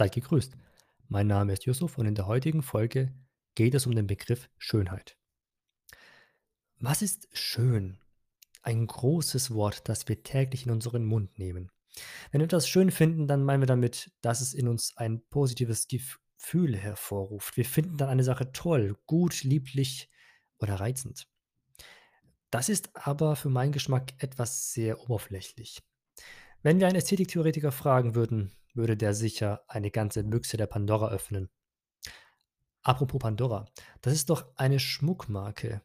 Seid gegrüßt. Mein Name ist Yusuf und in der heutigen Folge geht es um den Begriff Schönheit. Was ist schön? Ein großes Wort, das wir täglich in unseren Mund nehmen. Wenn wir etwas schön finden, dann meinen wir damit, dass es in uns ein positives Gefühl hervorruft. Wir finden dann eine Sache toll, gut, lieblich oder reizend. Das ist aber für meinen Geschmack etwas sehr oberflächlich. Wenn wir einen Ästhetiktheoretiker fragen würden, würde der sicher eine ganze Büchse der Pandora öffnen. Apropos Pandora, das ist doch eine Schmuckmarke.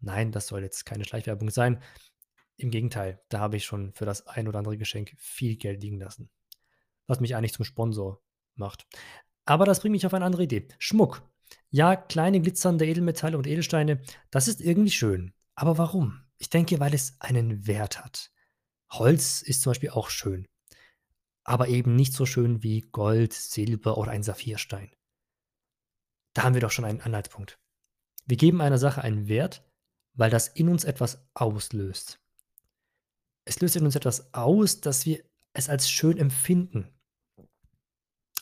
Nein, das soll jetzt keine Schleichwerbung sein. Im Gegenteil, da habe ich schon für das ein oder andere Geschenk viel Geld liegen lassen. Was mich eigentlich zum Sponsor macht. Aber das bringt mich auf eine andere Idee. Schmuck. Ja, kleine glitzernde Edelmetalle und Edelsteine, das ist irgendwie schön. Aber warum? Ich denke, weil es einen Wert hat. Holz ist zum Beispiel auch schön, aber eben nicht so schön wie Gold, Silber oder ein Saphirstein. Da haben wir doch schon einen Anhaltspunkt. Wir geben einer Sache einen Wert, weil das in uns etwas auslöst. Es löst in uns etwas aus, dass wir es als schön empfinden.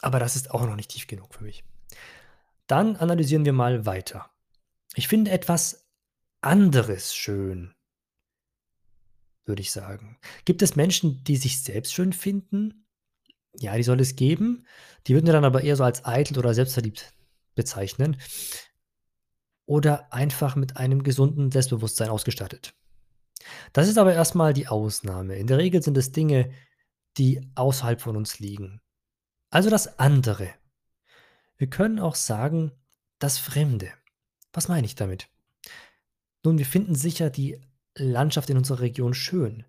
Aber das ist auch noch nicht tief genug für mich. Dann analysieren wir mal weiter. Ich finde etwas anderes schön würde ich sagen. Gibt es Menschen, die sich selbst schön finden? Ja, die soll es geben. Die würden wir dann aber eher so als eitel oder selbstverliebt bezeichnen. Oder einfach mit einem gesunden Selbstbewusstsein ausgestattet. Das ist aber erstmal die Ausnahme. In der Regel sind es Dinge, die außerhalb von uns liegen. Also das andere. Wir können auch sagen, das Fremde. Was meine ich damit? Nun, wir finden sicher die Landschaft in unserer Region schön,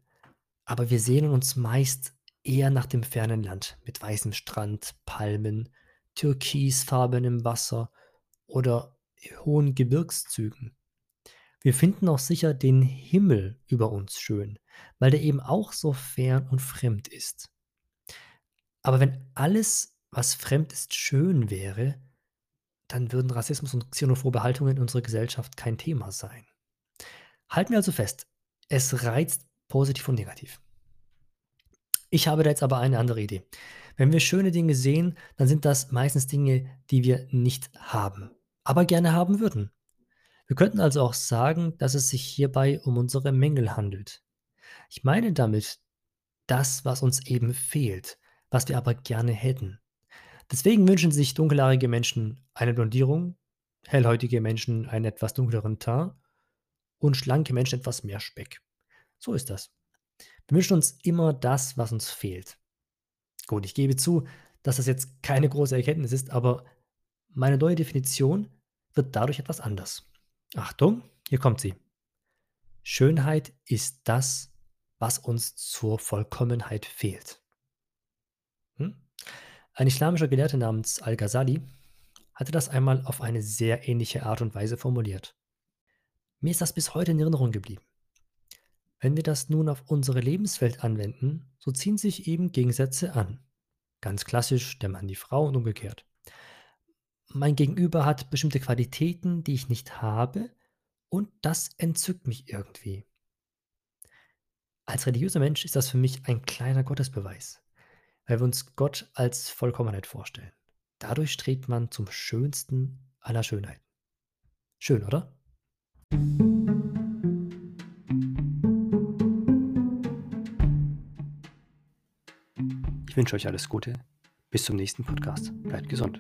aber wir sehnen uns meist eher nach dem fernen Land mit weißem Strand, Palmen, türkisfarbenem Wasser oder hohen Gebirgszügen. Wir finden auch sicher den Himmel über uns schön, weil der eben auch so fern und fremd ist. Aber wenn alles, was fremd ist, schön wäre, dann würden Rassismus und xenophobe Haltungen in unserer Gesellschaft kein Thema sein. Halten wir also fest, es reizt positiv und negativ. Ich habe da jetzt aber eine andere Idee. Wenn wir schöne Dinge sehen, dann sind das meistens Dinge, die wir nicht haben, aber gerne haben würden. Wir könnten also auch sagen, dass es sich hierbei um unsere Mängel handelt. Ich meine damit das, was uns eben fehlt, was wir aber gerne hätten. Deswegen wünschen sich dunkelhaarige Menschen eine Blondierung, hellhäutige Menschen einen etwas dunkleren Teint und schlanke Menschen etwas mehr Speck. So ist das. Wir wünschen uns immer das, was uns fehlt. Gut, ich gebe zu, dass das jetzt keine große Erkenntnis ist, aber meine neue Definition wird dadurch etwas anders. Achtung, hier kommt sie. Schönheit ist das, was uns zur Vollkommenheit fehlt. Hm? Ein islamischer Gelehrter namens Al-Ghazali hatte das einmal auf eine sehr ähnliche Art und Weise formuliert. Mir ist das bis heute in Erinnerung geblieben. Wenn wir das nun auf unsere Lebenswelt anwenden, so ziehen sich eben Gegensätze an. Ganz klassisch der Mann die Frau und umgekehrt. Mein Gegenüber hat bestimmte Qualitäten, die ich nicht habe, und das entzückt mich irgendwie. Als religiöser Mensch ist das für mich ein kleiner Gottesbeweis, weil wir uns Gott als Vollkommenheit vorstellen. Dadurch strebt man zum schönsten aller Schönheiten. Schön, oder? Ich wünsche euch alles Gute. Bis zum nächsten Podcast. Bleibt gesund.